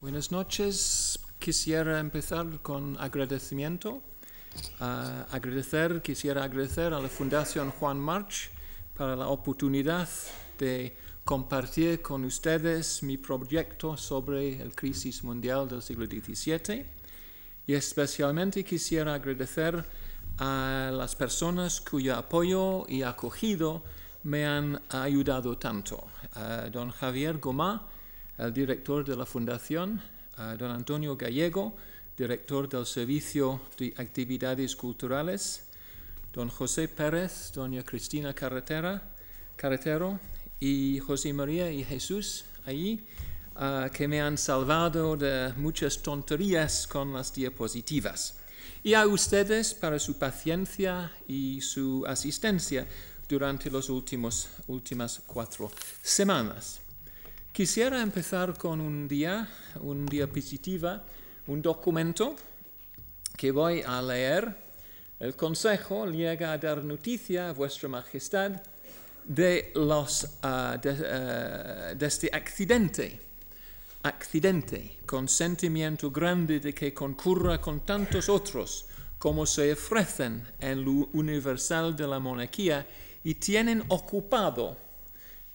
Buenas noches. Quisiera empezar con agradecimiento. Ah, agradecer, quisiera agradecer a la Fundación Juan March para la oportunidad de compartir con ustedes mi proyecto sobre la crisis mundial del siglo XVII y especialmente quisiera agradecer a las personas cuyo apoyo y acogido me han ayudado tanto. A don Javier Gomá, el director de la Fundación, a don Antonio Gallego, director del Servicio de Actividades Culturales, don José Pérez, doña Cristina Carretera, Carretero y José María y Jesús allí, uh, que me han salvado de muchas tonterías con las diapositivas. Y a ustedes para su paciencia y su asistencia durante las últimas cuatro semanas. Quisiera empezar con un día, un diapositiva, un documento que voy a leer. El Consejo llega a dar noticia a Vuestra Majestad de, los, uh, de, uh, de este accidente, accidente, con sentimiento grande de que concurra con tantos otros como se ofrecen en lo universal de la monarquía y tienen ocupado,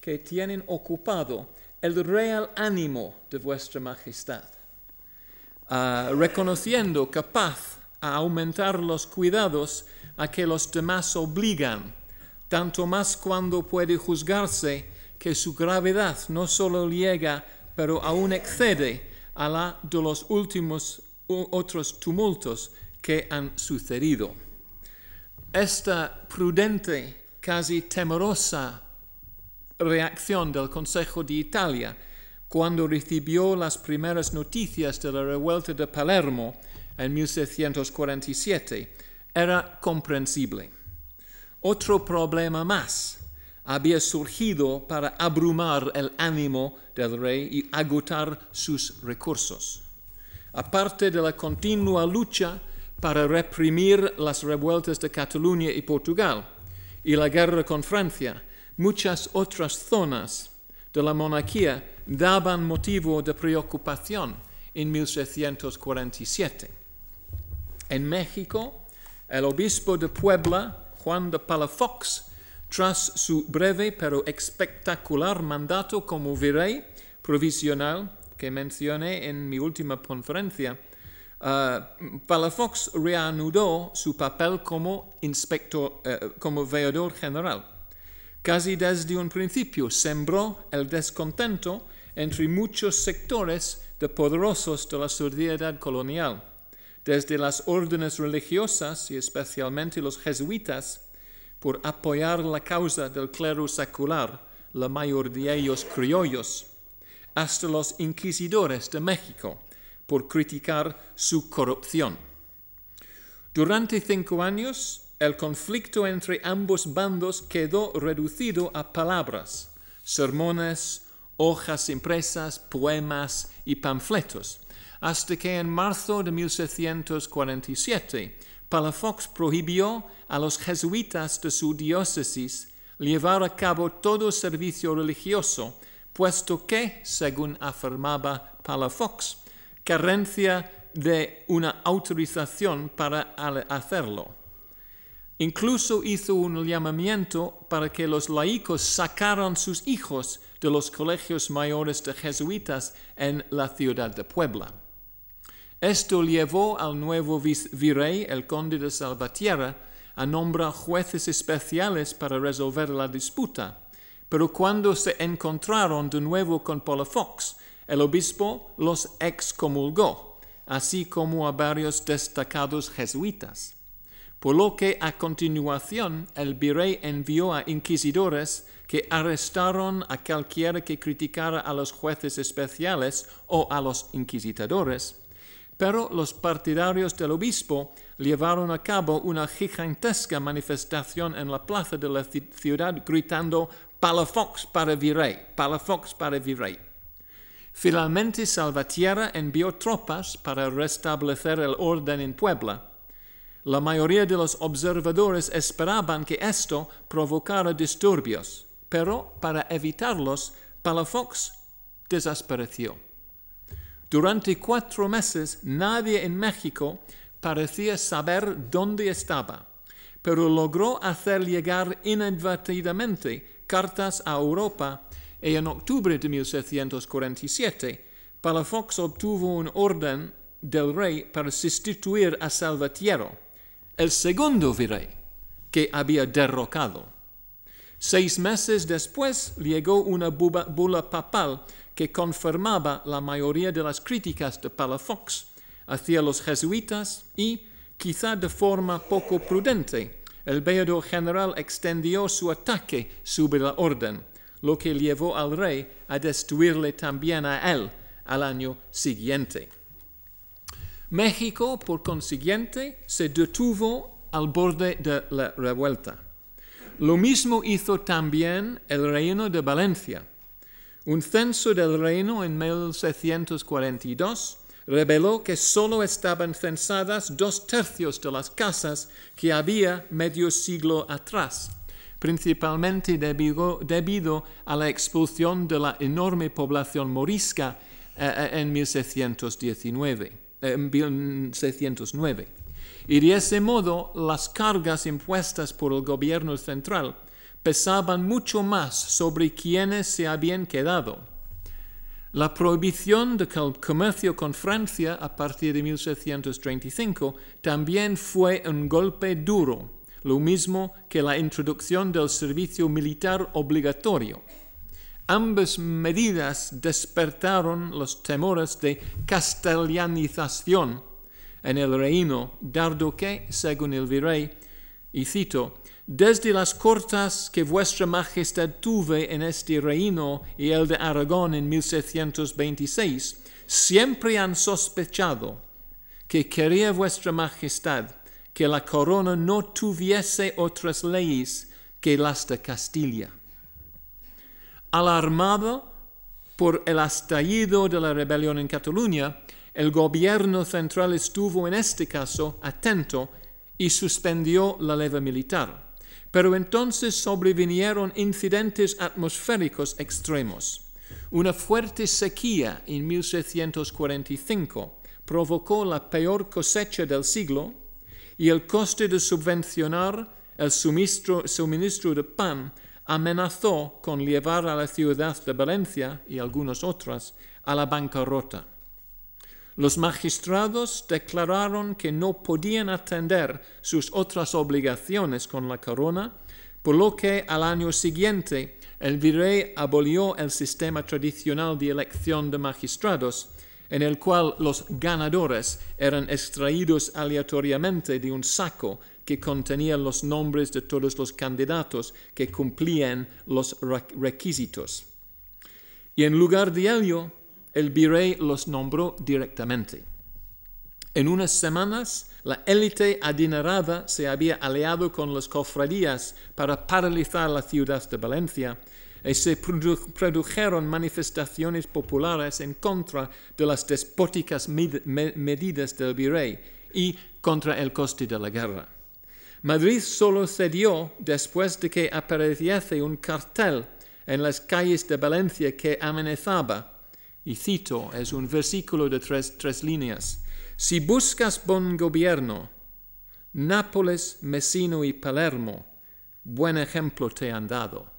que tienen ocupado el real ánimo de vuestra majestad, uh, reconociendo capaz a aumentar los cuidados a que los demás obligan, tanto más cuando puede juzgarse que su gravedad no solo llega, pero aún excede a la de los últimos otros tumultos que han sucedido. Esta prudente, casi temerosa reacción del Consejo de Italia cuando recibió las primeras noticias de la revuelta de Palermo en 1647 era comprensible. Otro problema más había surgido para abrumar el ánimo del rey y agotar sus recursos. Aparte de la continua lucha para reprimir las revueltas de Cataluña y Portugal y la guerra con Francia, muchas otras zonas de la monarquía daban motivo de preocupación en 1647. En México, el obispo de Puebla, Juan de Palafox, tras su breve pero espectacular mandato como virrey provisional que mencioné en mi última conferencia, uh, Palafox reanudó su papel como inspector, uh, como veedor general Casi desde un principio sembró el descontento entre muchos sectores de poderosos de la sociedad colonial, desde las órdenes religiosas y especialmente los jesuitas, por apoyar la causa del clero secular, la mayor de ellos criollos, hasta los inquisidores de México, por criticar su corrupción. Durante cinco años, el conflicto entre ambos bandos quedó reducido a palabras, sermones, hojas impresas, poemas y panfletos, hasta que en marzo de 1647 Palafox prohibió a los jesuitas de su diócesis llevar a cabo todo servicio religioso, puesto que, según afirmaba Palafox, carencia de una autorización para hacerlo. Incluso hizo un llamamiento para que los laicos sacaran sus hijos de los colegios mayores de jesuitas en la ciudad de Puebla. Esto llevó al nuevo virrey, el conde de Salvatierra, a nombrar jueces especiales para resolver la disputa. Pero cuando se encontraron de nuevo con Palafox, el obispo los excomulgó, así como a varios destacados jesuitas por lo que a continuación el virrey envió a inquisidores que arrestaron a cualquiera que criticara a los jueces especiales o a los inquisidores, pero los partidarios del obispo llevaron a cabo una gigantesca manifestación en la plaza de la ciudad gritando Palafox para virrey, Palafox para virrey. Finalmente Salvatierra envió tropas para restablecer el orden en Puebla, la mayoría de los observadores esperaban que esto provocara disturbios, pero para evitarlos, Palafox desapareció. Durante cuatro meses nadie en México parecía saber dónde estaba, pero logró hacer llegar inadvertidamente cartas a Europa y en octubre de 1747 Palafox obtuvo un orden del rey para sustituir a Salvatierra, el segundo virrey que había derrocado. Seis meses después llegó una bula papal que confirmaba la mayoría de las críticas de Palafox hacia los jesuitas y, quizá de forma poco prudente, el veedor general extendió su ataque sobre la orden, lo que llevó al rey a destruirle también a él al año siguiente. México, por consiguiente, se detuvo al borde de la revuelta. Lo mismo hizo también el reino de Valencia. Un censo del reino en 1642 reveló que solo estaban censadas dos tercios de las casas que había medio siglo atrás, principalmente debido, a la expulsión de la enorme población morisca eh, eh, en 1619. 1609. Y de ese modo las cargas impuestas por el gobierno central pesaban mucho más sobre quienes se habían quedado. La prohibición del comercio con Francia a partir de 1635 también fue un golpe duro, lo mismo que la introducción del servicio militar obligatorio. Ambas medidas despertaron los temores de castellanización. En el reino, dado que, según el virrey, y cito, desde las cortas que vuestra majestad tuve en este reino y el de Aragón en 1626, siempre han sospechado que quería vuestra majestad que la corona no tuviese otras leyes que las de Castilla alarmado por el estallido de la rebelión en Cataluña, el gobierno central estuvo en este caso atento y suspendió la leva militar. Pero entonces sobrevinieron incidentes atmosféricos extremos. Una fuerte sequía en 1645 provocó la peor cosecha del siglo y el coste de subvencionar el suministro de pan amenazó con llevar a la ciudad de Valencia y algunas otras a la bancarrota. Los magistrados declararon que no podían atender sus otras obligaciones con la corona, por lo que al año siguiente el virrey abolió el sistema tradicional de elección de magistrados, en el cual los ganadores eran extraídos aleatoriamente de un saco que contenía los nombres de todos los candidatos que cumplían los requisitos. Y en lugar de ello, el virrey los nombró directamente. En unas semanas, la élite adinerada se había aliado con las cofradías para paralizar la ciudad de Valencia y se produjeron manifestaciones populares en contra de las despóticas medidas del virrey y contra el coste de la guerra. Madrid solo cedió después de que apareciese un cartel en las calles de Valencia que amenazaba, y cito, es un versículo de tres, líneas, si buscas buen gobierno, Nápoles, Messino y Palermo, buen ejemplo te han dado.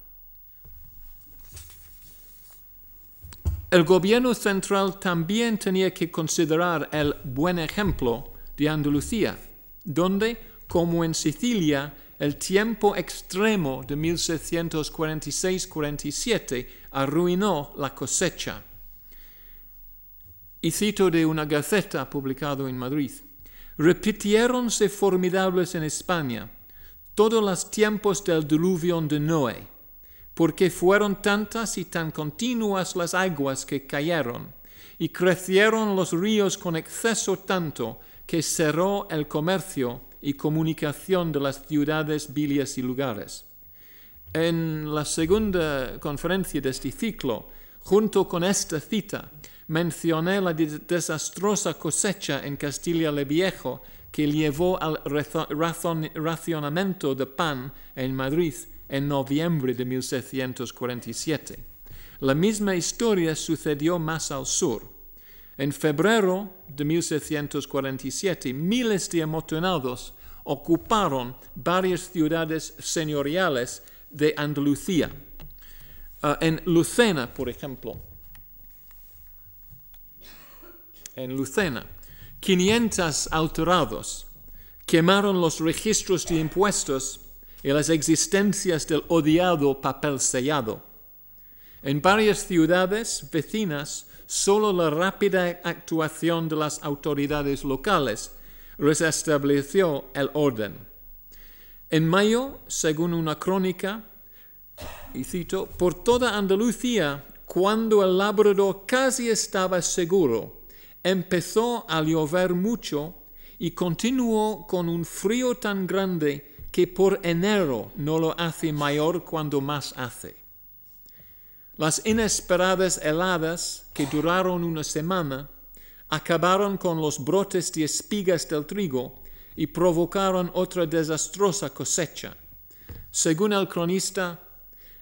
El gobierno central también tenía que considerar el buen ejemplo de Andalucía, donde como en Sicilia, el tiempo extremo de 1646-47 arruinó la cosecha. Y cito de una gaceta publicada en Madrid. Repitiéronse formidables en España todos los tiempos del diluvio de Noé, porque fueron tantas y tan continuas las aguas que cayeron, y crecieron los ríos con exceso tanto que cerró el comercio y comunicación de las ciudades, villas y lugares. En la segunda conferencia de este ciclo, junto con esta cita, mencioné la desastrosa cosecha en Castilla le Viejo que llevó al racionamiento de pan en Madrid en noviembre de 1647. La misma historia sucedió más al sur. En febrero de 1647, miles de amotonados ocuparon varias ciudades señoriales de Andalucía. Uh, en Lucena, por ejemplo, en Lucena, 500 alterados quemaron los registros de impuestos y las existencias del odiado papel sellado. En varias ciudades vecinas, solo la rápida actuación de las autoridades locales restableció el orden. En mayo, según una crónica, y cito, por toda Andalucía, cuando el labrador casi estaba seguro, empezó a llover mucho y continuó con un frío tan grande que por enero no lo hace mayor cuando más hace. Las inesperadas heladas, que duraron una semana, acabaron con los brotes de espigas del trigo y provocaron otra desastrosa cosecha. Según el cronista,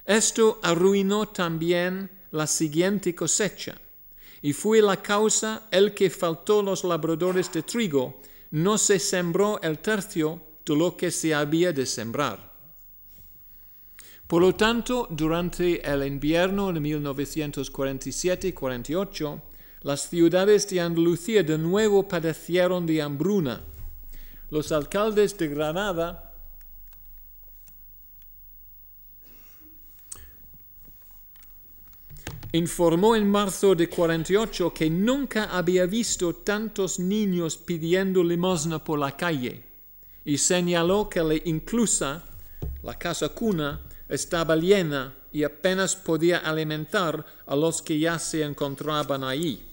esto arruinó también la siguiente cosecha, y fue la causa el que faltó los labradores de trigo, no se sembró el tercio de lo que se había de sembrar. Por lo tanto, durante el invierno de 1947-48, las ciudades de Andalucía de nuevo padecieron de hambruna. Los alcaldes de Granada informó en marzo de 48 que nunca había visto tantos niños pidiendo limosna por la calle y señaló que la inclusa, la casa cuna, estaba llena y apenas podía alimentar a los que ya se encontraban allí.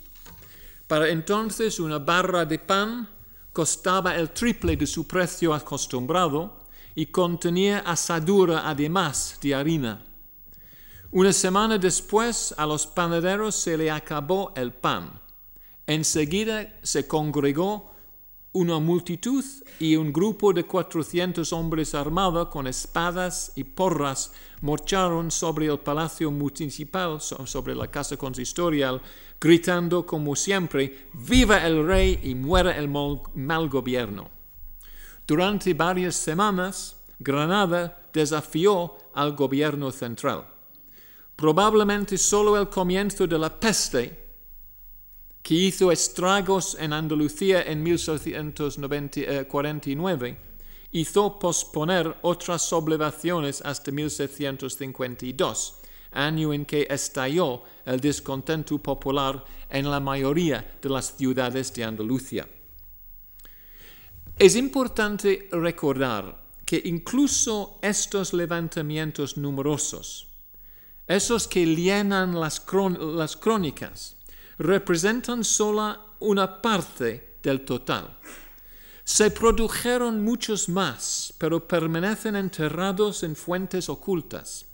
Para entonces una barra de pan costaba el triple de su precio acostumbrado y contenía asadura además de harina. Una semana después a los panaderos se le acabó el pan. Enseguida se congregó una multitud y un grupo de cuatrocientos hombres armados con espadas y porras marcharon sobre el palacio municipal, sobre la casa consistorial, gritando como siempre, viva el rey y muera el mal gobierno. Durante varias semanas, Granada desafió al gobierno central. Probablemente solo el comienzo de la peste que hizo estragos en Andalucía en 1749, hizo posponer otras sublevaciones hasta 1652, año en que estalló el descontento popular en la mayoría de las ciudades de Andalucía. Es importante recordar que incluso estos levantamientos numerosos, esos que llenan las, las crónicas, representan solo una parte del total. Se produjeron muchos más, pero permanecen enterrados en fuentes ocultas.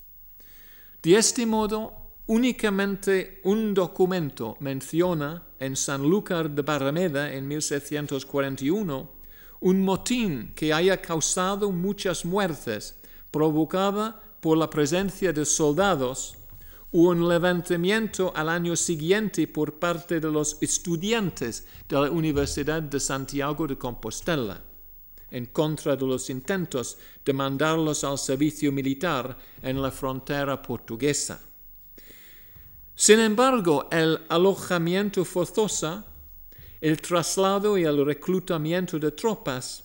De este modo, únicamente un documento menciona en Sanlúcar de Barrameda en 1741 un motín que haya causado muchas muertes provocada por la presencia de soldados un levantamiento al año siguiente por parte de los estudiantes de la Universidad de Santiago de Compostela, en contra de los intentos de mandarlos al servicio militar en la frontera portuguesa. Sin embargo, el alojamiento forzoso, el traslado y el reclutamiento de tropas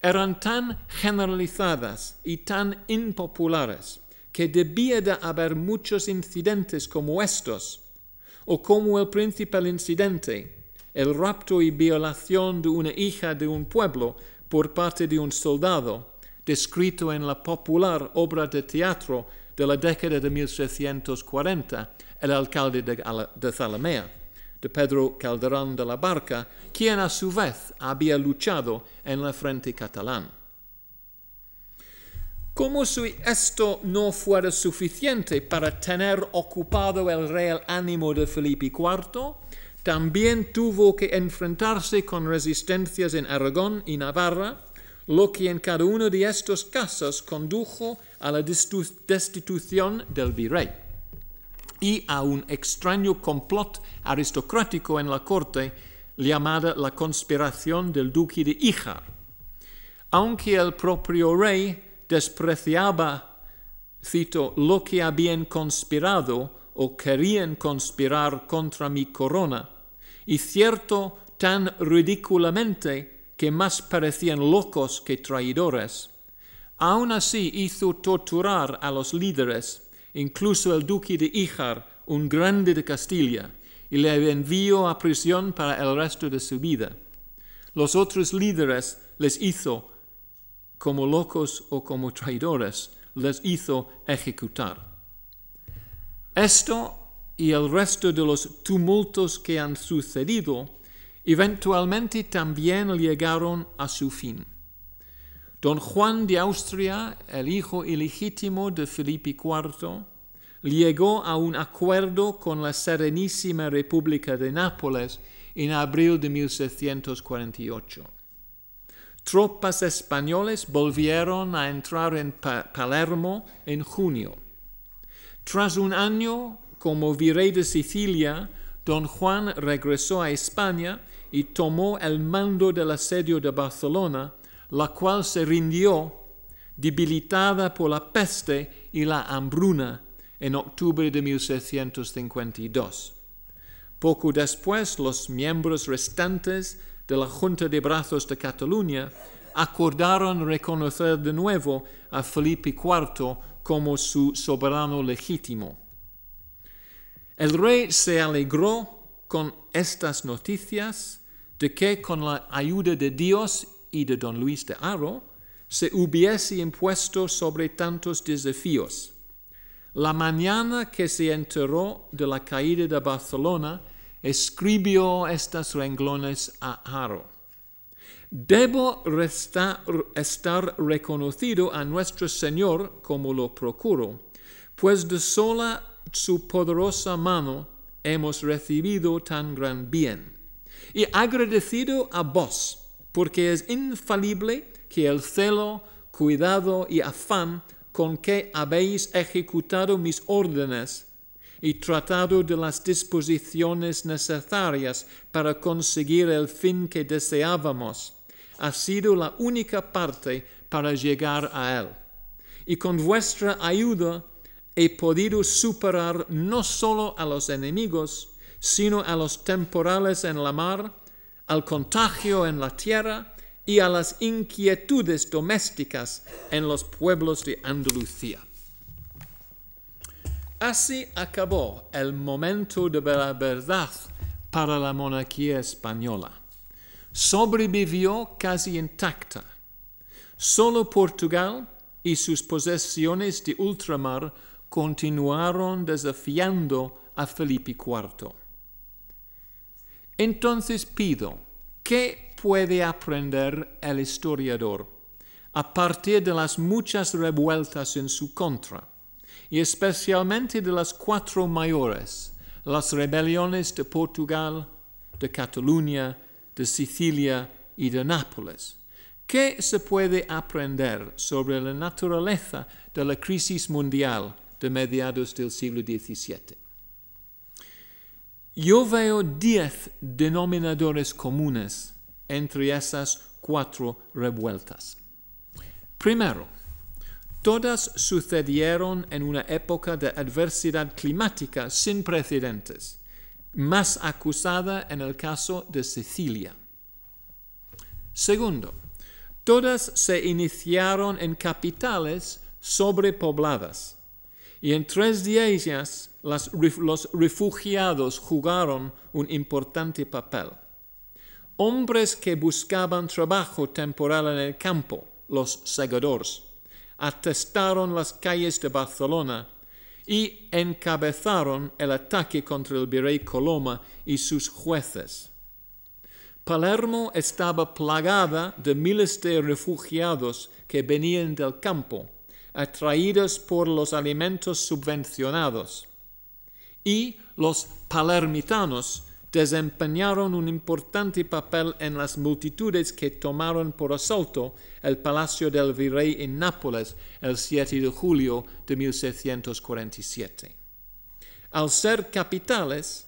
eran tan generalizadas y tan impopulares que debía de haber muchos incidentes como estos, o como el principal incidente, el rapto y violación de una hija de un pueblo por parte de un soldado, descrito en la popular obra de teatro de la década de 1640, El alcalde de, Zalamea, de Pedro Calderón de la Barca, quien a su vez había luchado en la frente catalán. Como si esto no fuera suficiente para tener ocupado el real ánimo de Felipe IV, también tuvo que enfrentarse con resistencias en Aragón y Navarra, lo que en cada uno de estos casos condujo a la destitución del virrey. y a un extraño complot aristocrático en la corte llamada la conspiración del duque de Híjar. Aunque el propio rey despreciaba, cito, lo que habían conspirado o querían conspirar contra mi corona, y cierto tan ridículamente que más parecían locos que traidores, aún así hizo torturar a los líderes incluso el duque de Híjar, un grande de Castilla, y le envió a prisión para el resto de su vida. Los otros líderes les hizo, como locos o como traidores, les hizo ejecutar. Esto y el resto de los tumultos que han sucedido eventualmente también llegaron a su fin. Don Juan de Austria, el hijo ilegítimo de Felipe IV, llegó a un acuerdo con la Serenísima República de Nápoles en abril de 1648. Tropas españoles volvieron a entrar en Palermo en junio. Tras un año como virrey de Sicilia, don Juan regresó a España y tomó el mando del asedio de Barcelona, la cual se rindió debilitada por la peste y la hambruna en octubre de 1652. Poco después, los miembros restantes de la Junta de Brazos de Cataluña acordaron reconocer de nuevo a Felipe IV como su soberano legítimo. El rey se alegró con estas noticias de que con la ayuda de Dios y de don Luis de Haro se hubiese impuesto sobre tantos desafíos. La mañana que se enteró de la caída de Barcelona, escribió estas renglones a Haro. Debo estar reconocido a nuestro Señor como lo procuro, pues de sola su poderosa mano hemos recibido tan gran bien. Y agradecido a vos, porque es infalible que el celo, cuidado y afán con que habéis ejecutado mis órdenes y tratado de las disposiciones necesarias para conseguir el fin que deseábamos, ha sido la única parte para llegar a él. Y con vuestra ayuda he podido superar no solo a los enemigos, sino a los temporales en la mar, al contagio en la tierra y a las inquietudes domésticas en los pueblos de Andalucía. Así acabó el momento de la verdad para la monarquía española. Sobrevivió casi intacta. Solo Portugal y sus posesiones de ultramar continuaron desafiando a Felipe IV. Entonces pido, ¿qué puede aprender el historiador a partir de las muchas revueltas en su contra, y especialmente de las cuatro mayores, las rebeliones de Portugal, de Cataluña, de Sicilia y de Nápoles? ¿Qué se puede aprender sobre la naturaleza de la crisis mundial de mediados del siglo XVII? Yo veo diez denominadores comunes entre esas cuatro revueltas. Primero, todas sucedieron en una época de adversidad climática sin precedentes, más acusada en el caso de Sicilia. Segundo, todas se iniciaron en capitales sobrepobladas, y en tres de ellas los refugiados jugaron un importante papel. Hombres que buscaban trabajo temporal en el campo, los segadores, atestaron las calles de Barcelona y encabezaron el ataque contra el virrey Coloma y sus jueces. Palermo estaba plagada de miles de refugiados que venían del campo atraídos por los alimentos subvencionados. Y los palermitanos desempeñaron un importante papel en las multitudes que tomaron por asalto el palacio del virrey en Nápoles el 7 de julio de 1647. Al ser capitales,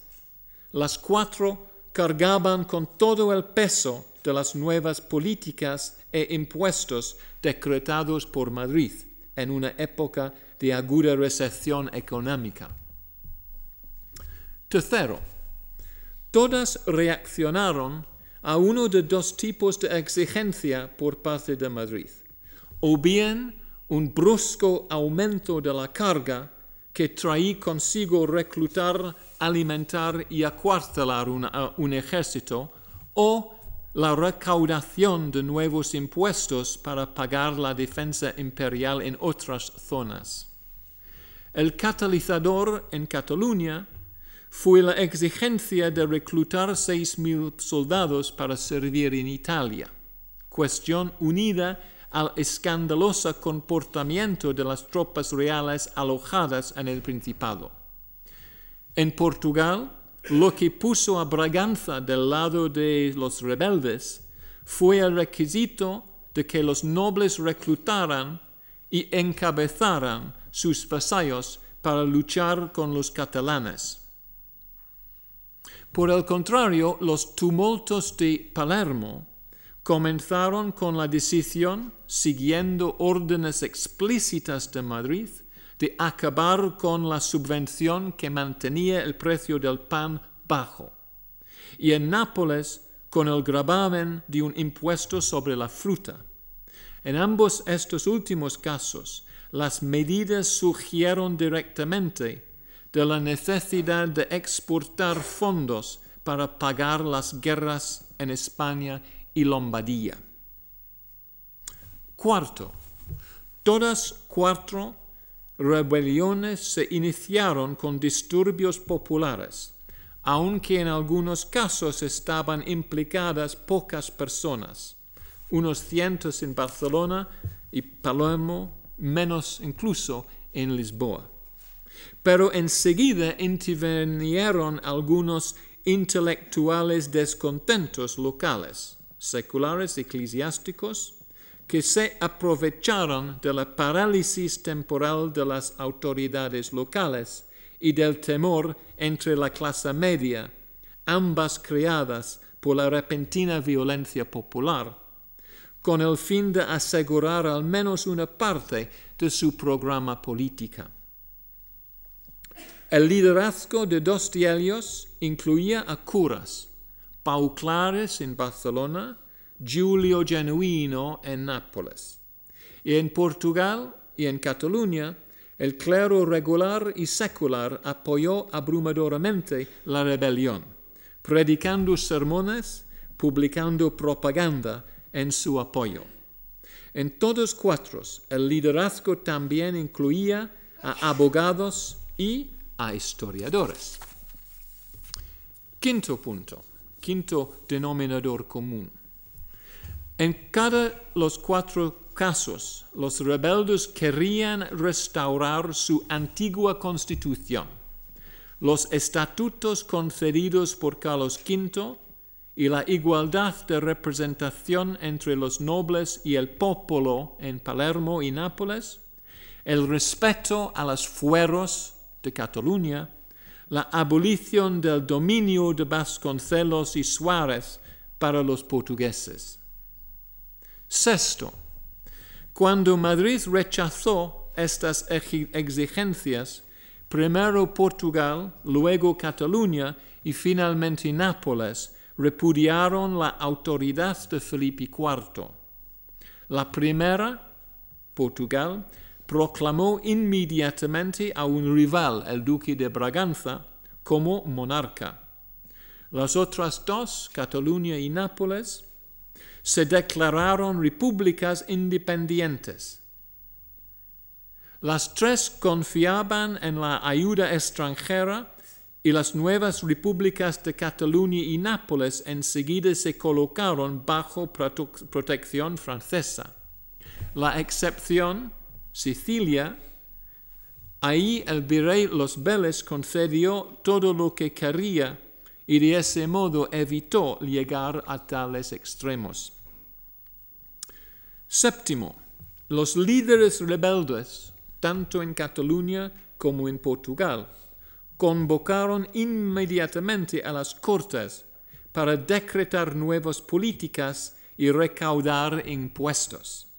las cuatro cargaban con todo el peso de las nuevas políticas e impuestos decretados por Madrid en una época de aguda recesión económica. Tercero, todas reaccionaron a uno de dos tipos de exigencia por parte de Madrid, o bien un brusco aumento de la carga que traía consigo reclutar, alimentar y acuartelar un ejército, o la recaudación de nuevos impuestos para pagar la defensa imperial en otras zonas. El catalizador en Cataluña fue la exigencia de reclutar 6.000 soldados para servir en Italia, cuestión unida al escandaloso comportamiento de las tropas reales alojadas en el Principado. En Portugal, lo que puso a Braganza del lado de los rebeldes fue el requisito de que los nobles reclutaran y encabezaran sus vasallos para luchar con los catalanes. Por el contrario, los tumultos de Palermo comenzaron con la decisión, siguiendo órdenes explícitas de Madrid, de acabar con la subvención que mantenía el precio del pan bajo, y en Nápoles con el gravamen de un impuesto sobre la fruta. En ambos estos últimos casos, las medidas surgieron directamente de la necesidad de exportar fondos para pagar las guerras en España y Lombardía. Cuarto, todas cuatro rebeliones se iniciaron con disturbios populares, aunque en algunos casos estaban implicadas pocas personas, unos cientos en Barcelona y Palermo, menos incluso en Lisboa. Pero enseguida intervinieron algunos intelectuales descontentos locales, seculares eclesiásticos, que se aprovecharon de la parálisis temporal de las autoridades locales y del temor entre la clase media, ambas creadas por la repentina violencia popular, con el fin de asegurar al menos una parte de su programa política. El liderazgo de dos de incluía a curas, Pau Clares en Barcelona, Giulio Genuino en Nápoles. Y en Portugal y en Cataluña, el clero regular y secular apoyó abrumadoramente la rebelión, predicando sermones, publicando propaganda en su apoyo. En todos cuatro, el liderazgo también incluía a abogados y a historiadores. Quinto punto, quinto denominador común. En cada los cuatro casos, los rebeldes querían restaurar su antigua constitución, los estatutos concedidos por Carlos V y la igualdad de representación entre los nobles y el pueblo en Palermo y Nápoles, el respeto a los fueros de Cataluña, la abolición del dominio de Vasconcelos y Suárez para los portugueses. Sexto, cuando Madrid rechazó estas exigencias, primero Portugal, luego Cataluña y finalmente Nápoles repudiaron la autoridad de Felipe IV. La primera, Portugal, proclamó inmediatamente a un rival, el duque de Braganza, como monarca. Las otras dos, Cataluña y Nápoles, se declararon repúblicas independientes. Las tres confiaban en la ayuda extranjera y las nuevas repúblicas de Cataluña y Nápoles enseguida se colocaron bajo protección francesa. La excepción, Sicilia, ahí el virrey Los Vélez concedió todo lo que quería y de ese modo evitó llegar a tales extremos. Séptimo, los líderes rebeldes, tanto en Cataluña como en Portugal, convocaron inmediatamente a las Cortes para decretar nuevas políticas y recaudar impuestos.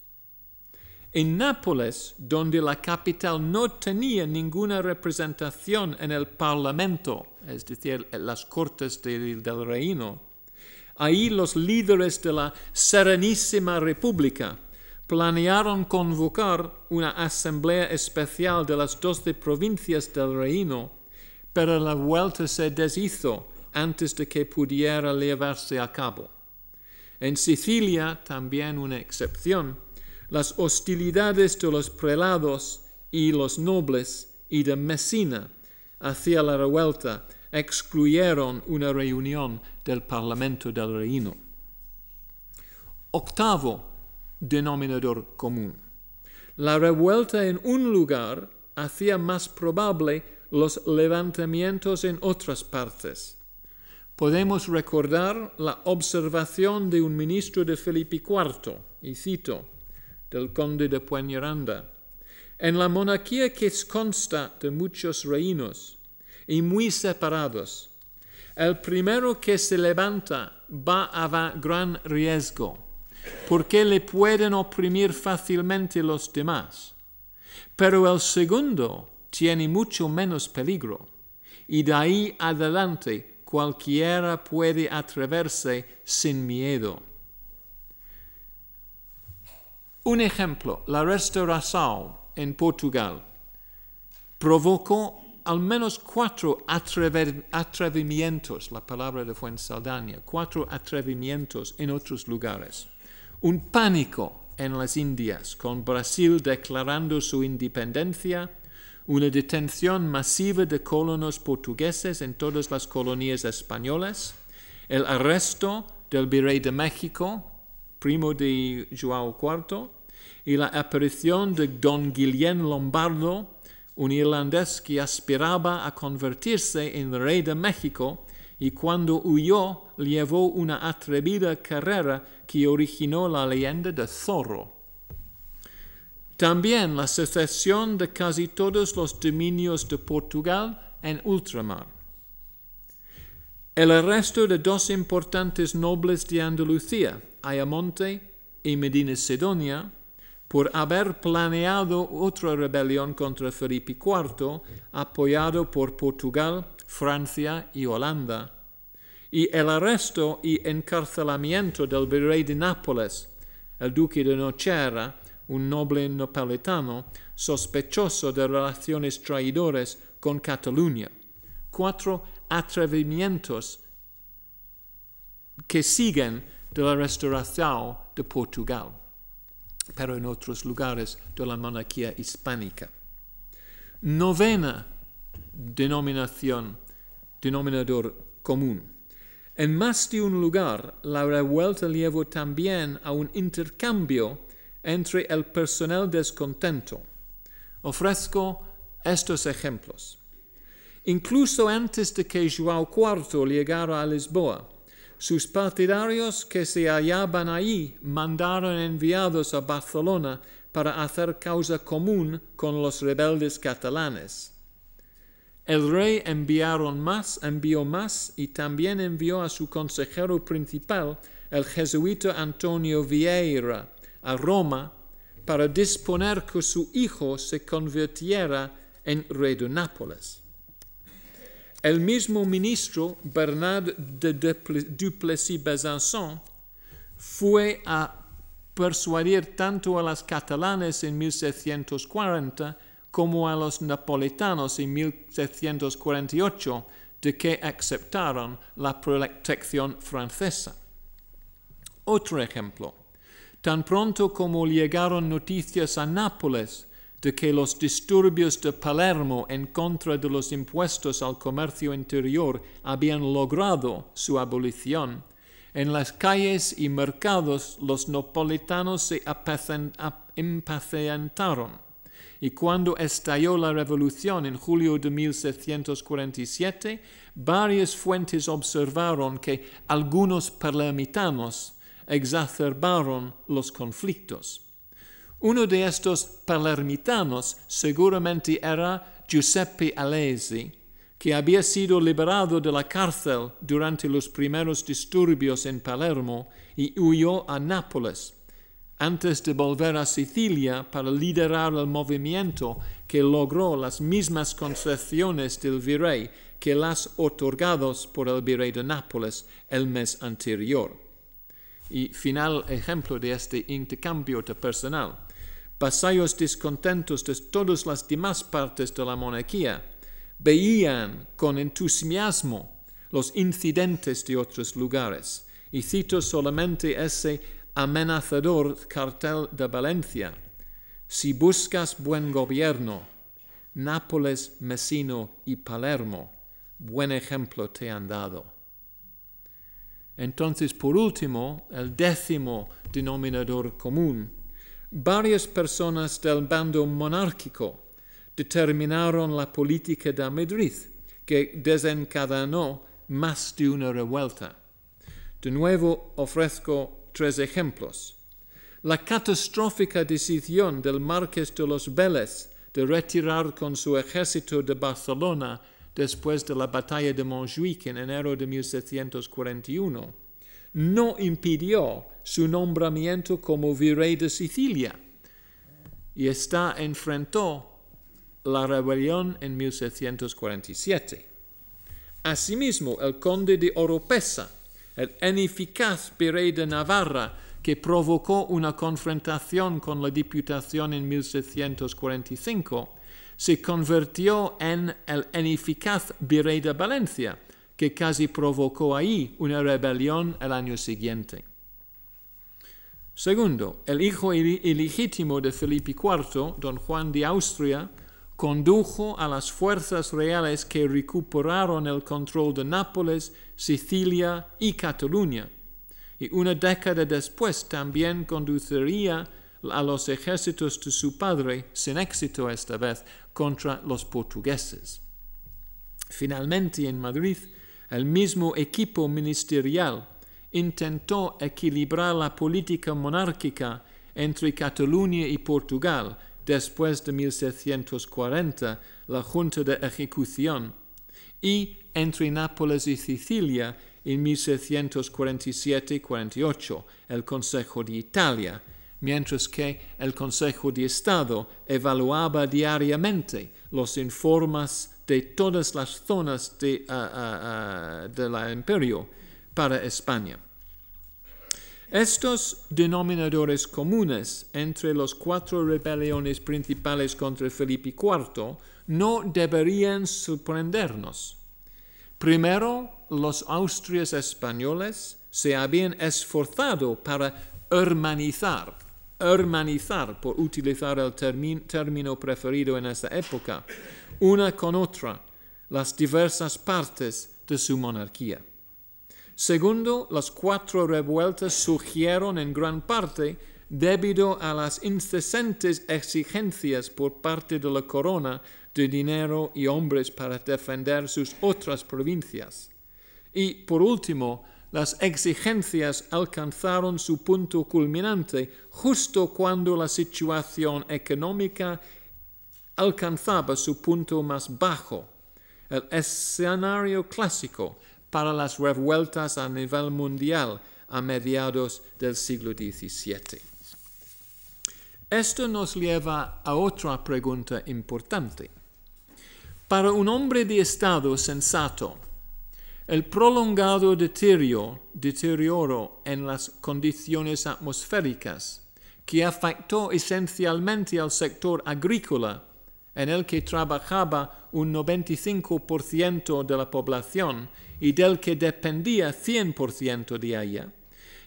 En Nápoles, donde la capital no tenía ninguna representación en el Parlamento, es decir, en las Cortes del Reino, ahí los líderes de la Serenísima República planearon convocar una asamblea especial de las doce provincias del reino, pero la vuelta se deshizo antes de que pudiera llevarse a cabo. En Sicilia, también una excepción, las hostilidades de los prelados y los nobles y de Messina hacia la revuelta excluyeron una reunión del Parlamento del Reino. Octavo denominador común. La revuelta en un lugar hacía más probable los levantamientos en otras partes. Podemos recordar la observación de un ministro de Felipe IV, y cito, del conde de Pueyrredón. En la monarquía que consta de muchos reinos y muy separados, el primero que se levanta va a gran riesgo, porque le pueden oprimir fácilmente los demás. Pero el segundo tiene mucho menos peligro, y de ahí adelante cualquiera puede atreverse sin miedo. Un ejemplo, la restauración en Portugal provocó al menos cuatro atrevimientos, la palabra de Fuensaldaña, cuatro atrevimientos en otros lugares. Un pánico en las Indias, con Brasil declarando su independencia, una detención masiva de colonos portugueses en todas las colonias españolas, el arresto del virrey de México, primo de Joao IV, y la aparición de don Guillén Lombardo, un irlandés que aspiraba a convertirse en rey de México y cuando huyó llevó una atrevida carrera que originó la leyenda de Zorro. También la secesión de casi todos los dominios de Portugal en ultramar. El arresto de dos importantes nobles de Andalucía, Ayamonte y Medina Sidonia, por haber planeado otra rebelión contra Felipe IV, apoyado por Portugal, Francia y Holanda, y el arresto y encarcelamiento del virrey de Nápoles, el duque de Nocera, un noble napolitano, sospechoso de relaciones traidores con Cataluña. Cuatro atrevimientos que siguen de la restauración de Portugal pero en otros lugares de la monarquía hispánica. Novena denominación, denominador común. En más de un lugar, la revuelta llevó también a un intercambio entre el personal descontento. Ofrezco estos ejemplos. Incluso antes de que João IV llegara a Lisboa, sus partidarios que se hallaban allí mandaron enviados a Barcelona para hacer causa común con los rebeldes catalanes. El rey enviaron más, envió más y también envió a su consejero principal, el jesuita Antonio Vieira, a Roma para disponer que su hijo se convirtiera en rey de Nápoles. El mismo ministro Bernard de Duplessis-Besançon fue a persuadir tanto a los catalanes en 1740 como a los napolitanos en 1748 de que aceptaron la protección francesa. Otro ejemplo. Tan pronto como llegaron noticias a Nápoles de que los disturbios de Palermo en contra de los impuestos al comercio interior habían logrado su abolición, en las calles y mercados los napolitanos se impacientaron. Y cuando estalló la revolución en julio de 1747, varias fuentes observaron que algunos palermitanos exacerbaron los conflictos. Uno de estos palermitanos seguramente era Giuseppe Alesi, que había sido liberado de la cárcel durante los primeros disturbios en Palermo y huyó a Nápoles, antes de volver a Sicilia para liderar el movimiento que logró las mismas concesiones del virrey que las otorgadas por el virrey de Nápoles el mes anterior. Y final ejemplo de este intercambio de personal. Vasallos descontentos de todas las demás partes de la monarquía veían con entusiasmo los incidentes de otros lugares. Y cito solamente ese amenazador cartel de Valencia. Si buscas buen gobierno, Nápoles, Messino y Palermo, buen ejemplo te han dado. Entonces, por último, el décimo denominador común. Varias personas del bando monárquico determinaron la política de Madrid, que desencadenó más de una revuelta. De nuevo ofrezco tres ejemplos. La catastrófica decisión del marqués de los Vélez de retirar con su ejército de Barcelona después de la batalla de Montjuic en enero de 1741 no impidió su nombramiento como virrey de Sicilia y esta enfrentó la rebelión en 1747. Asimismo, el conde de Oropesa, el ineficaz virrey de Navarra, que provocó una confrontación con la Diputación en 1745, se convirtió en el ineficaz virrey de Valencia, que casi provocó ahí una rebelión el año siguiente. Segundo, el hijo ilegítimo de Felipe IV, don Juan de Austria, condujo a las fuerzas reales que recuperaron el control de Nápoles, Sicilia y Cataluña, y una década después también conduciría a los ejércitos de su padre, sin éxito esta vez, contra los portugueses. Finalmente, en Madrid, el mismo equipo ministerial intentó equilibrar la política monárquica entre Cataluña y Portugal después de 1740, la Junta de Ejecución, y entre Nápoles y Sicilia en 1747-48, el Consejo de Italia, mientras que el Consejo de Estado evaluaba diariamente los informes de todas las zonas de, uh, la imperio para España. Estos denominadores comunes entre las cuatro rebeliones principales contra Felipe IV no deberían sorprendernos. Primero, los austrias españoles se habían esforzado para hermanizar, hermanizar, por utilizar el término preferido en esta época, una con otra las diversas partes de su monarquía. Segundo, las cuatro revueltas surgieron en gran parte debido a las incesantes exigencias por parte de la corona de dinero y hombres para defender sus otras provincias. Y por último, las exigencias alcanzaron su punto culminante justo cuando la situación económica alcanzaba su punto más bajo. El escenario clásico para las revueltas a nivel mundial a mediados del siglo XVII. Esto nos lleva a otra pregunta importante. Para un hombre de Estado sensato, el prolongado deterioro, deterioro en las condiciones atmosféricas que afectó esencialmente al sector agrícola, en el que trabajaba un 95% de la población y del que dependía 100% de ella,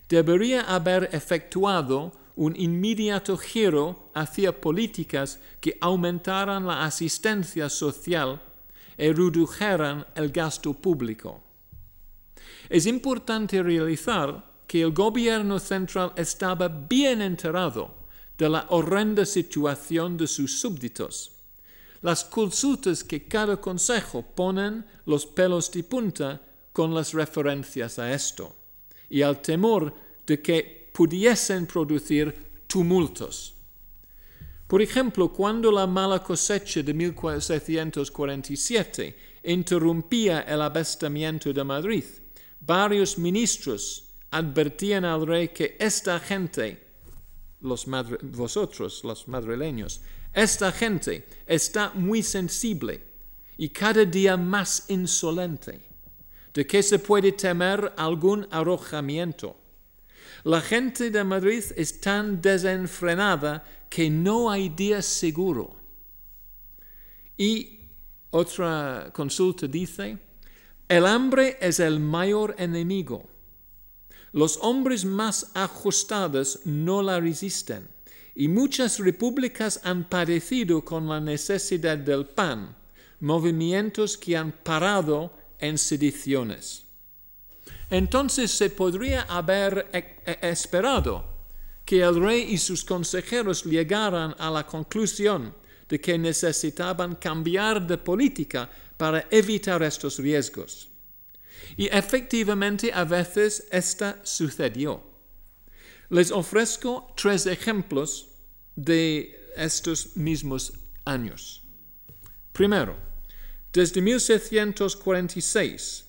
debería haber efectuado un inmediato giro hacia políticas que aumentaran la asistencia social y redujeran el gasto público. Es importante realizar que el gobierno central estaba bien enterado de la horrenda situación de sus súbditos las consultas que cada consejo ponen los pelos de punta con las referencias a esto y al temor de que pudiesen producir tumultos. Por ejemplo, cuando la mala cosecha de 1747 interrumpía el abastamiento de Madrid. Varios ministros advertían al rey que esta gente, los vosotros, los madrileños, esta gente está muy sensible y cada día más insolente. ¿De qué se puede temer algún arrojamiento? La gente de Madrid es tan desenfrenada que no hay día seguro. Y otra consulta dice, el hambre es el mayor enemigo. Los hombres más ajustados no la resisten y muchas repúblicas han padecido con la necesidad del pan, movimientos que han parado en sediciones. Entonces se podría haber e-, e-, esperado que el rey y sus consejeros llegaran a la conclusión de que necesitaban cambiar de política para evitar estos riesgos. Y efectivamente a veces esta sucedió. Les ofrezco tres ejemplos de estos mismos años. Primero, desde 1746,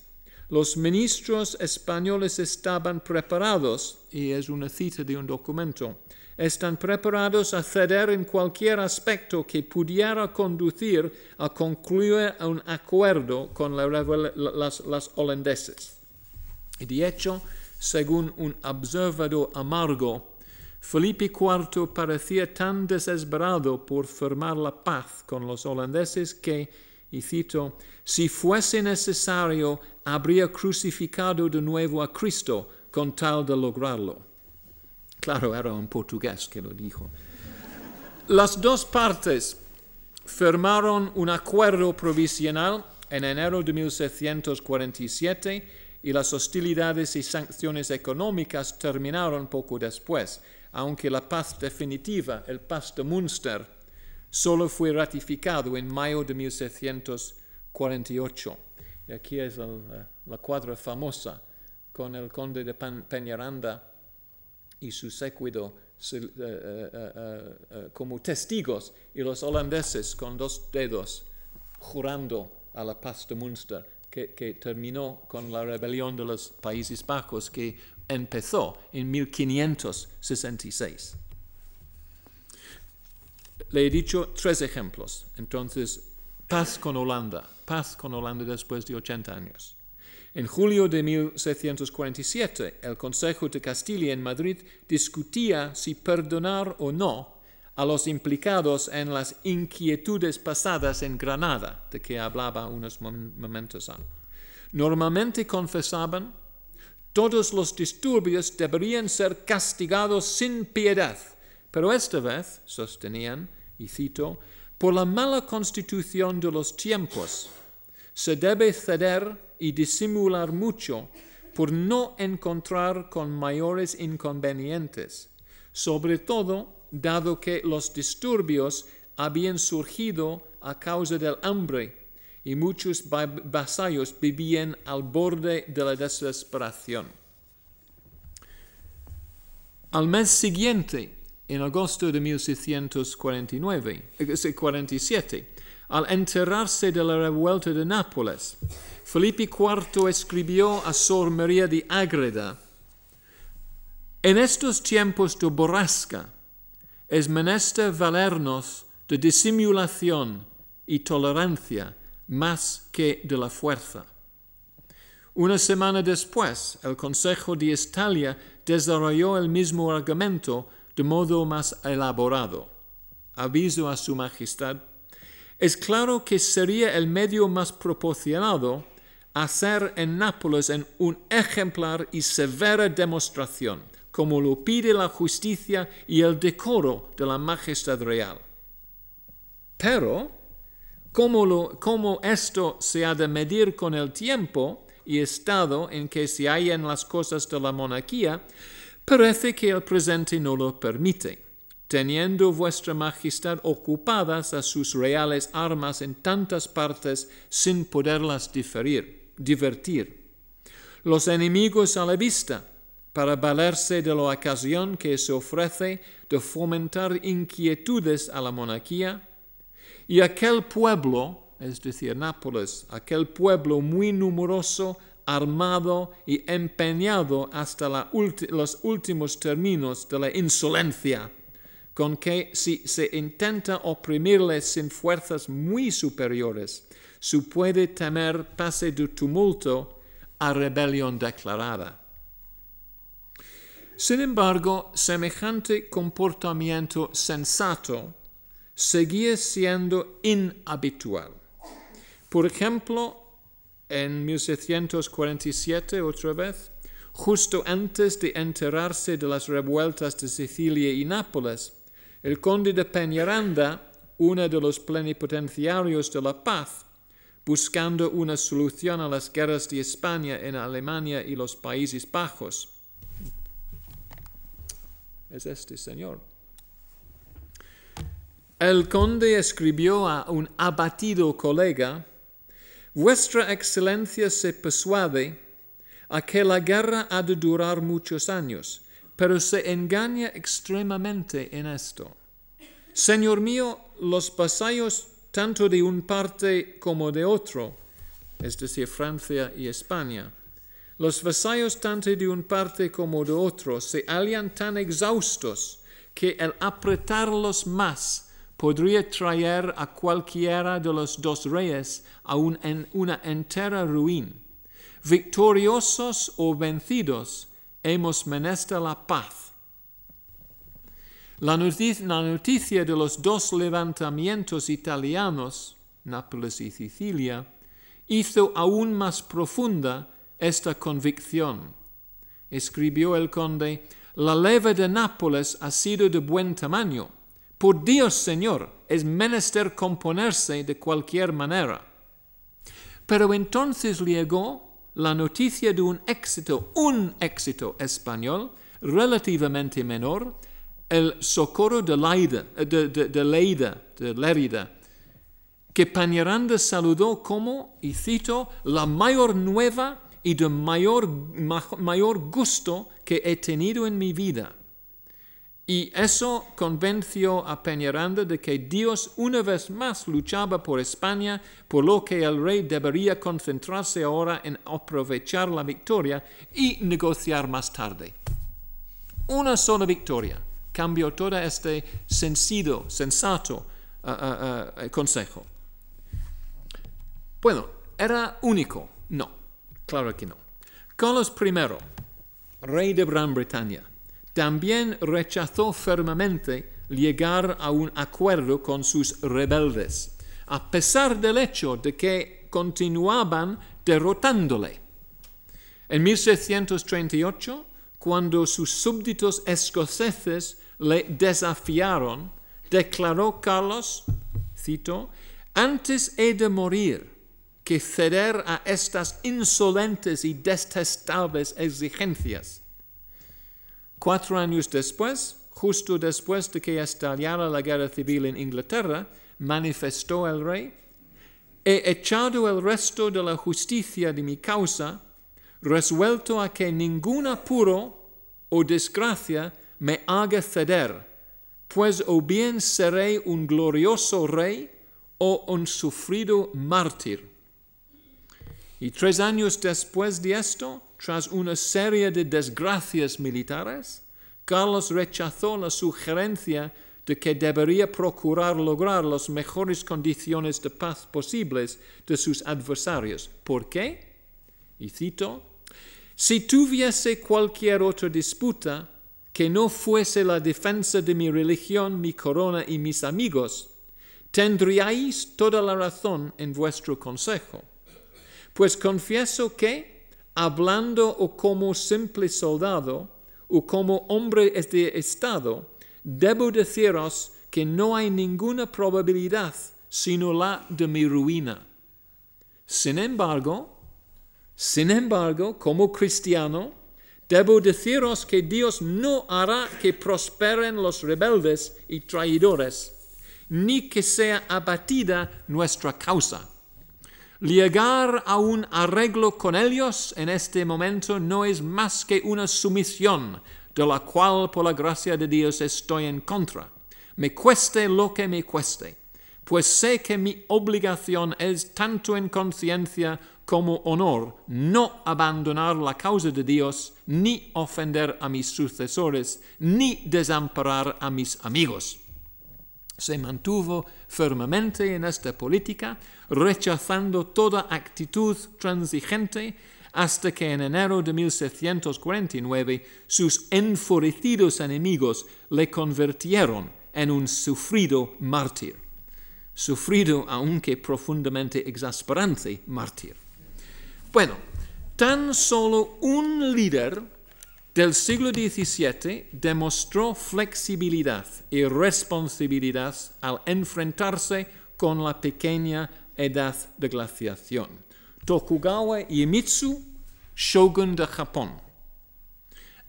los ministros españoles estaban preparados, y es una cita de un documento, están preparados a ceder en cualquier aspecto que pudiera conducir a concluir un acuerdo con las, las holandeses. Y de hecho, según un observador amargo, Felipe IV parecía tan desesperado por firmar la paz con los holandeses que, y cito, si fuese necesario, habría crucificado de nuevo a Cristo con tal de lograrlo. Claro, era un portugués que lo dijo. Las dos partes firmaron un acuerdo provisional en enero de 1747 y las hostilidades y sanciones económicas terminaron poco después aunque la paz definitiva, el paz de Münster, solo fue ratificado en mayo de 1748. Y aquí es la cuadra famosa con el conde de Peñaranda y su séquito eh, eh, eh, como testigos y los holandeses con dos dedos jurando a la paz de Münster que, que terminó con la rebelión de los Países Bajos que empezó en 1566. Le he dicho tres ejemplos. Entonces, paz con Holanda, paz con Holanda después de 80 años. En julio de 1747, el Consejo de Castilla en Madrid discutía si perdonar o no a los implicados en las inquietudes pasadas en Granada, de que hablaba unos momentos antes. Normalmente confesaban todos los disturbios deberían ser castigados sin piedad, pero esta vez, sostenían, y cito, por la mala constitución de los tiempos, se debe ceder y disimular mucho por no encontrar con mayores inconvenientes, sobre todo dado que los disturbios habían surgido a causa del hambre y muchos vasallos vivían al borde de la desesperación. Al mes siguiente, en agosto de 1649, 47, eh, al enterarse de la revuelta de Nápoles, Felipe IV escribió a Sor María de Ágreda, en estos tiempos de borrasca es menester valernos de disimulación y tolerancia más que de la fuerza. Una semana después, el Consejo de Estalia desarrolló el mismo argumento de modo más elaborado. Aviso a Su Majestad. Es claro que sería el medio más proporcionado hacer en Nápoles en un ejemplar y severa demostración, como lo pide la justicia y el decoro de la Majestad Real. Pero, cómo, esto se ha de medir con el tiempo y estado en que se hallan las cosas de la monarquía, parece que el presente no lo permite, teniendo vuestra majestad ocupadas a sus reales armas en tantas partes sin poderlas divertir. Los enemigos a la vista, para valerse de la ocasión que se ofrece de fomentar inquietudes a la monarquía, y aquel pueblo, es decir, Nápoles, aquel pueblo muy numeroso, armado y empeñado hasta los últimos términos de la insolencia, con que si se intenta oprimirles sin fuerzas muy superiores, se puede temer pase de tumulto a rebelión declarada. Sin embargo, semejante comportamiento sensato seguía siendo inhabitual. Por ejemplo, en 1747, otra vez, justo antes de enterarse de las revueltas de Sicilia y Nápoles, el conde de Peñaranda, uno de los plenipotenciarios de la paz, buscando una solución a las guerras de España en Alemania y los Países Bajos. Es este señor. El conde escribió a un abatido colega, Vuestra Excelencia se persuade a que la guerra ha de durar muchos años, pero se engaña extremadamente en esto. Señor mío, los vasallos tanto de un parte como de otro, es decir, Francia y España, los vasallos tanto de un parte como de otro se hallan tan exhaustos que el apretarlos más podría traer a cualquiera de los dos reyes a una entera ruina. Victoriosos o vencidos, hemos menester la paz. La noticia, la noticia de los dos levantamientos italianos, Nápoles y Sicilia, hizo aún más profunda esta convicción. Escribió el conde, la leva de Nápoles ha sido de buen tamaño. Por Dios, Señor, es menester componerse de cualquier manera. Pero entonces llegó la noticia de un éxito, un éxito español relativamente menor, el socorro de Leida, de, de, Leida, de Lérida, que Pañaranda saludó como, y cito, la mayor nueva y de mayor, mayor gusto que he tenido en mi vida. Y eso convenció a Peñaranda de que Dios una vez más luchaba por España, por lo que el rey debería concentrarse ahora en aprovechar la victoria y negociar más tarde. Una sola victoria cambió todo este sencillo, sensato uh, uh, uh, consejo. Bueno, ¿era único? No, claro que no. Carlos I, rey de Gran Bretaña, también rechazó firmemente llegar a un acuerdo con sus rebeldes, a pesar del hecho de que continuaban derrotándole. En 1638, cuando sus súbditos escoceses le desafiaron, declaró Carlos, cito, antes he de morir que ceder a estas insolentes y detestables exigencias. Cuatro años después, justo después de que estallara la guerra civil en Inglaterra, manifestó el rey, he echado el resto de la justicia de mi causa, resuelto a que ningún apuro o desgracia me haga ceder, pues o bien seré un glorioso rey o un sufrido mártir. Y tres años después de esto, tras una serie de desgracias militares, Carlos rechazó la sugerencia de que debería procurar lograr las mejores condiciones de paz posibles de sus adversarios. ¿Por qué? Y cito, si tuviese cualquier otra disputa, que no fuese la defensa de mi religión, mi corona y mis amigos, tendríais toda la razón en vuestro consejo. Pues confieso que, hablando o como simple soldado, o como hombre de Estado, debo deciros que no hay ninguna probabilidad sino la de mi ruina. Sin embargo, sin embargo, como cristiano, Debo deciros que Dios no hará que prosperen los rebeldes y traidores, ni que sea abatida nuestra causa. Llegar a un arreglo con ellos en este momento no es más que una sumisión, de la cual por la gracia de Dios estoy en contra. Me cueste lo que me cueste. pues sé que mi obligación es tanto en conciencia como honor no abandonar la causa de Dios, ni ofender a mis sucesores, ni desamparar a mis amigos. Se mantuvo firmemente en esta política, rechazando toda actitud transigente, hasta que en enero de 1749 sus enfurecidos enemigos le convirtieron en un sufrido mártir. Sufrido, aunque profundamente exasperante, mártir. Bueno, tan solo un líder del siglo XVII demostró flexibilidad y responsabilidad al enfrentarse con la pequeña edad de glaciación. Tokugawa Iemitsu, shogun de Japón.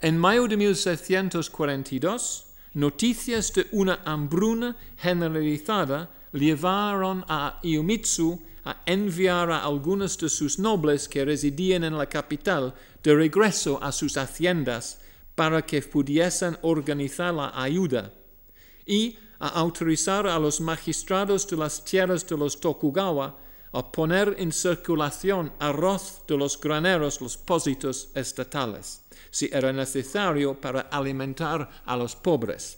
En mayo de 1742, noticias de una hambruna generalizada llevaron a Iemitsu a enviar a algunos de sus nobles que residían en la capital de regreso a sus haciendas para que pudiesen organizar la ayuda y a autorizar a los magistrados de las tierras de los Tokugawa a poner en circulación arroz de los graneros, los pósitos estatales, si era necesario para alimentar a los pobres.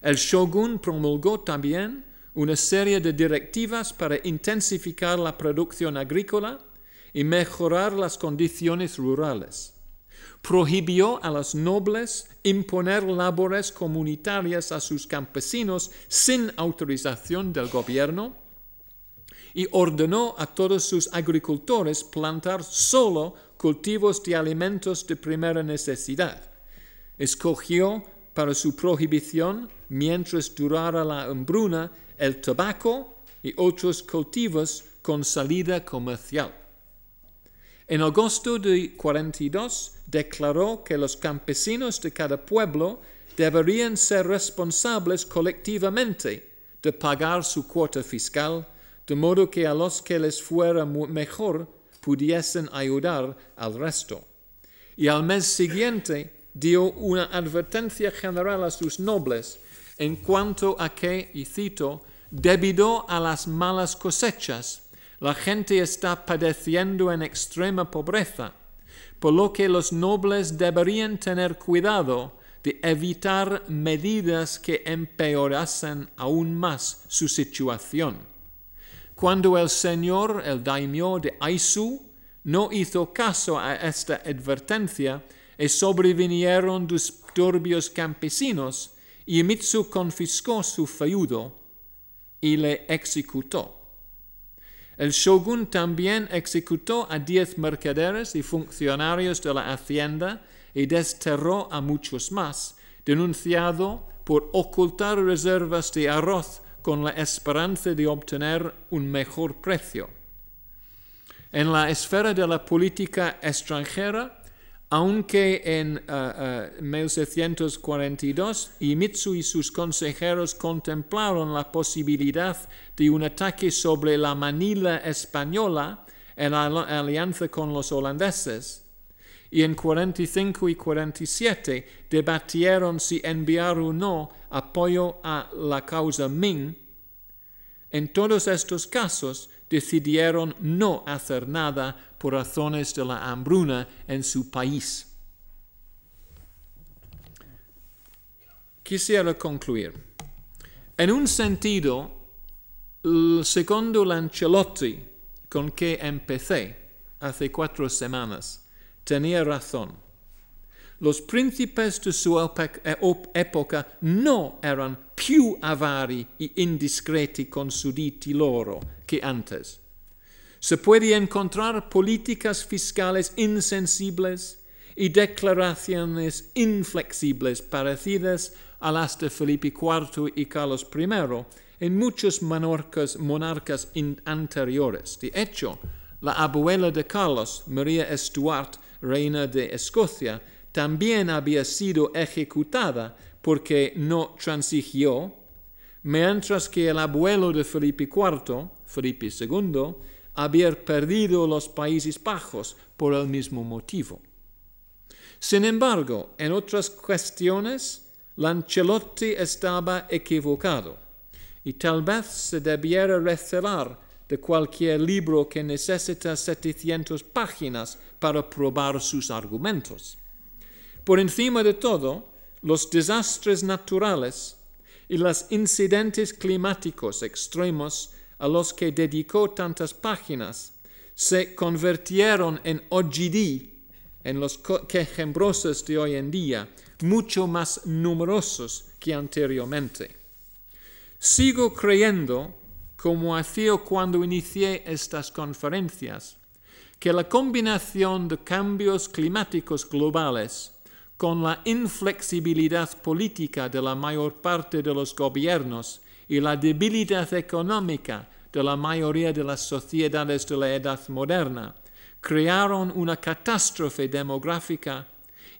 El shogun promulgó también una serie de directivas para intensificar la producción agrícola y mejorar las condiciones rurales. Prohibió a los nobles imponer labores comunitarias a sus campesinos sin autorización del gobierno y ordenó a todos sus agricultores plantar solo cultivos de alimentos de primera necesidad. Escogió para su prohibición, mientras durara la hambruna, el tabaco y otros cultivos con salida comercial. En agosto de 42 declaró que los campesinos de cada pueblo deberían ser responsables colectivamente de pagar su cuota fiscal, de modo que a los que les fuera mejor pudiesen ayudar al resto. Y al mes siguiente dio una advertencia general a sus nobles en cuanto a que, y cito, debido a las malas cosechas, la gente está padeciendo en extrema pobreza, por lo que los nobles deberían tener cuidado de evitar medidas que empeorasen aún más su situación. Cuando el señor, el daimyo de Aisu, no hizo caso a esta advertencia y sobrevinieron disturbios campesinos, Iemitsu confiscó su feudo y le ejecutó. El shogun también ejecutó a diez mercaderes y funcionarios de la hacienda y desterró a muchos más, denunciado por ocultar reservas de arroz con la esperanza de obtener un mejor precio. En la esfera de la política extranjera, aunque en 1742 uh, uh, Imitsu y sus consejeros contemplaron la posibilidad de un ataque sobre la Manila española en alianza con los holandeses, y en 45 y 47 debatieron si enviar o no apoyo a la causa Ming, en todos estos casos decidieron no hacer nada por razones de la hambruna en su país. Quisiera concluir. En un sentido, segundo Lancelotti, con que empecé hace cuatro semanas, tenía razón. Los príncipes de su época no eran più avari e indiscreti con suditi loro che antes. Se puede encontrar políticas fiscales insensibles y declaraciones inflexibles parecidas a las de Felipe IV y Carlos I en muchos monarcas, monarcas anteriores. De hecho, la abuela de Carlos, María Stuart, reina de Escocia, también había sido ejecutada porque no transigió, mientras que el abuelo de Felipe IV, Felipe II, había perdido los Países Bajos por el mismo motivo. Sin embargo, en otras cuestiones, Lancelotti estaba equivocado y tal vez se debiera recelar de cualquier libro que necesita 700 páginas para probar sus argumentos. Por encima de todo, los desastres naturales y los incidentes climáticos extremos a los que dedicó tantas páginas se convirtieron en OGD, en los quejembrosos de hoy en día, mucho más numerosos que anteriormente. Sigo creyendo, como hacía cuando inicié estas conferencias, que la combinación de cambios climáticos globales con la inflexibilidad política de la mayor parte de los gobiernos y la debilidad económica de la mayoría de las sociedades de la edad moderna, crearon una catástrofe demográfica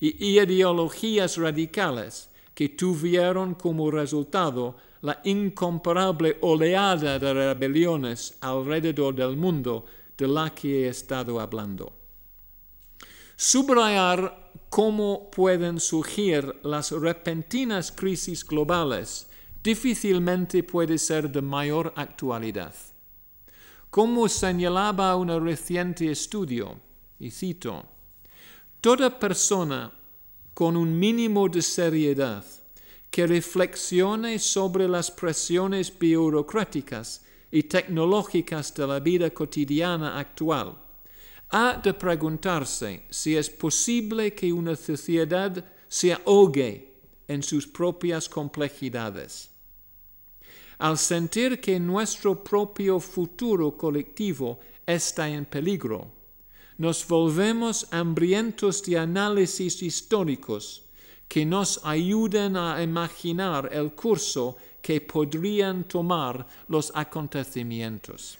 y ideologías radicales que tuvieron como resultado la incomparable oleada de rebeliones alrededor del mundo de la que he estado hablando. Subrayar cómo pueden surgir las repentinas crisis globales difícilmente puede ser de mayor actualidad. Como señalaba un reciente estudio, y cito, Toda persona con un mínimo de seriedad que reflexione sobre las presiones burocráticas y tecnológicas de la vida cotidiana actual ha de preguntarse si es posible que una sociedad se ahogue en sus propias complejidades. Al sentir que nuestro propio futuro colectivo está en peligro, nos volvemos hambrientos de análisis históricos que nos ayuden a imaginar el curso que podrían tomar los acontecimientos.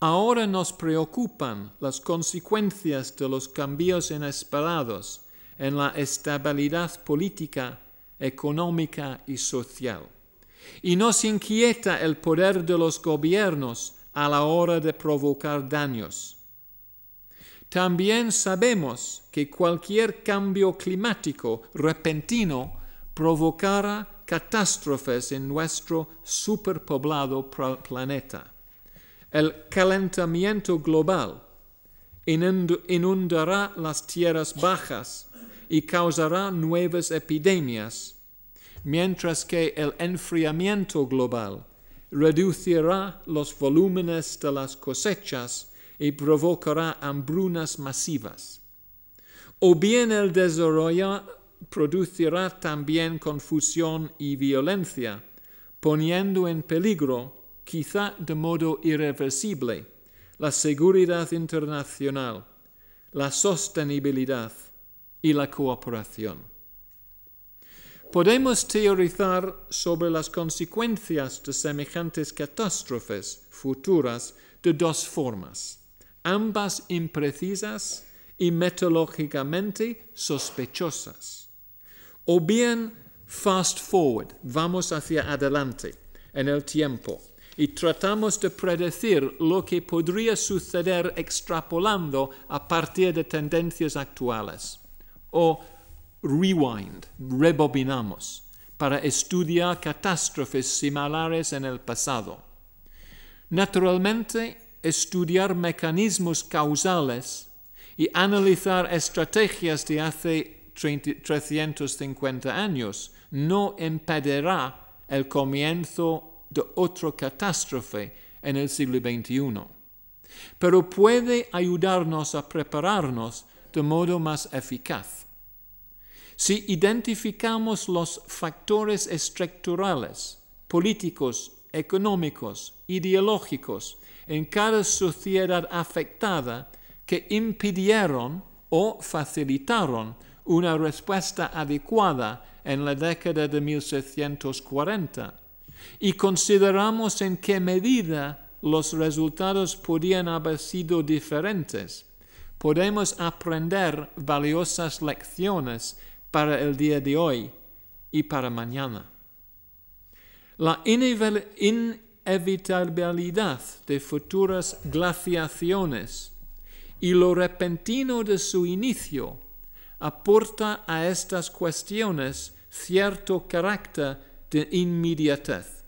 Ahora nos preocupan las consecuencias de los cambios inesperados en la estabilidad política, económica y social. Y nos inquieta el poder de los gobiernos a la hora de provocar daños. También sabemos que cualquier cambio climático repentino provocará catástrofes en nuestro superpoblado planeta. El calentamiento global inundará las tierras bajas y causará nuevas epidemias, mientras que el enfriamiento global reducirá los volúmenes de las cosechas y provocará hambrunas masivas. O bien el desarrollo producirá también confusión y violencia, poniendo en peligro, quizá de modo irreversible, la seguridad internacional, la sostenibilidad y la cooperación. Podemos teorizar sobre las consecuencias de semejantes catástrofes futuras de dos formas, ambas imprecisas y metodológicamente sospechosas. O bien fast forward, vamos hacia adelante en el tiempo y tratamos de predecir lo que podría suceder extrapolando a partir de tendencias actuales. O rewind, rebobinamos, para estudiar catástrofes similares en el pasado. Naturalmente, estudiar mecanismos causales y analizar estrategias de hace 350 años no impedirá el comienzo de otra catástrofe en el siglo XXI, pero puede ayudarnos a prepararnos de modo más eficaz. Si identificamos los factores estructurales, políticos, económicos, ideológicos en cada sociedad afectada que impidieron o facilitaron una respuesta adecuada en la década de 1640 y consideramos en qué medida los resultados podían haber sido diferentes, podemos aprender valiosas lecciones para el día de hoy y para mañana. La inevitabilidad de futuras glaciaciones y lo repentino de su inicio aporta a estas cuestiones cierto carácter de inmediatez.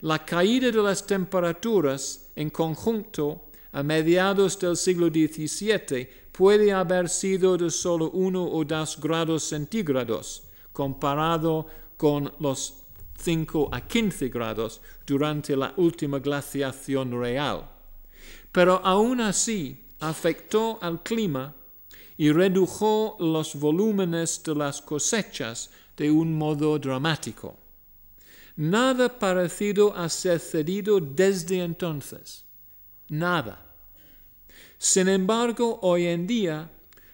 La caída de las temperaturas en conjunto a mediados del siglo XVII puede haber sido de solo uno o dos grados centígrados, comparado con los 5 a 15 grados durante la última glaciación real. Pero aún así afectó al clima y redujo los volúmenes de las cosechas de un modo dramático. Nada parecido ha sucedido desde entonces. Nada. Sin embargo, hoy en día,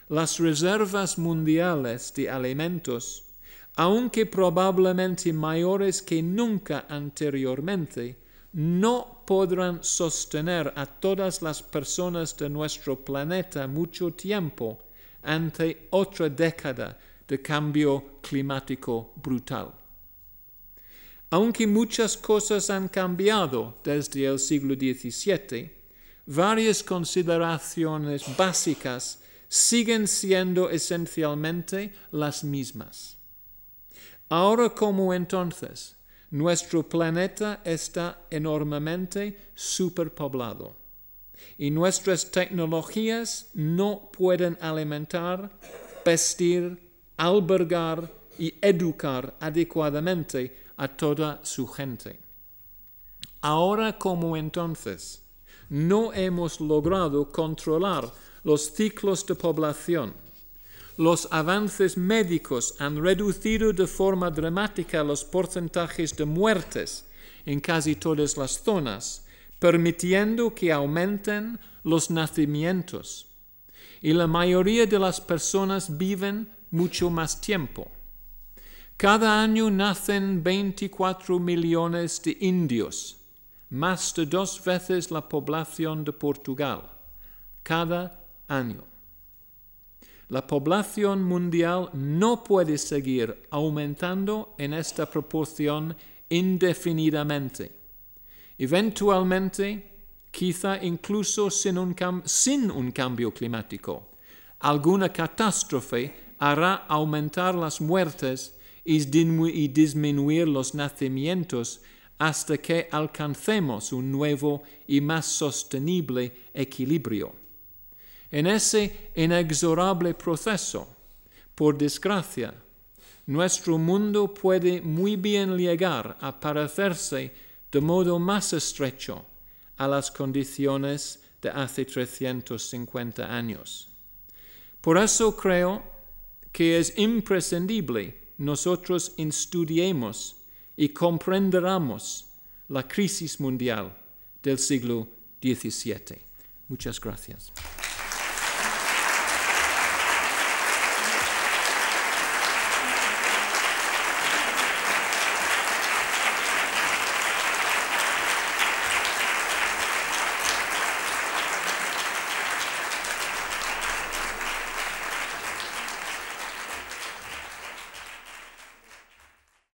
las reservas mundiales de alimentos, aunque probablemente mayores que nunca anteriormente, no podrán sostener a todas las personas de nuestro planeta mucho tiempo ante otra década de cambio climático brutal. Aunque muchas cosas han cambiado desde el siglo XVII, varias consideraciones básicas siguen siendo esencialmente las mismas. Ahora como entonces, nuestro planeta está enormemente superpoblado y nuestras tecnologías no pueden alimentar, vestir, albergar y educar adecuadamente a toda su gente. Ahora como entonces, no hemos logrado controlar los ciclos de población. Los avances médicos han reducido de forma dramática los porcentajes de muertes en casi todas las zonas, permitiendo que aumenten los nacimientos. Y la mayoría de las personas viven mucho más tiempo. Cada año nacen 24 millones de indios, más de dos veces la población de Portugal, cada año. La población mundial no puede seguir aumentando en esta proporción indefinidamente. Eventualmente, quizá incluso sin un, sin un cambio climático, alguna catástrofe hará aumentar las muertes y disminuir los nacimientos hasta que alcancemos un nuevo y más sostenible equilibrio. En ese inexorable proceso, por desgracia, nuestro mundo puede muy bien llegar a parecerse de modo más estrecho a las condiciones de hace 350 años. Por eso creo que es imprescindible nosotros estudiemos y comprenderemos la crisis mundial del siglo XVII. Muchas gracias.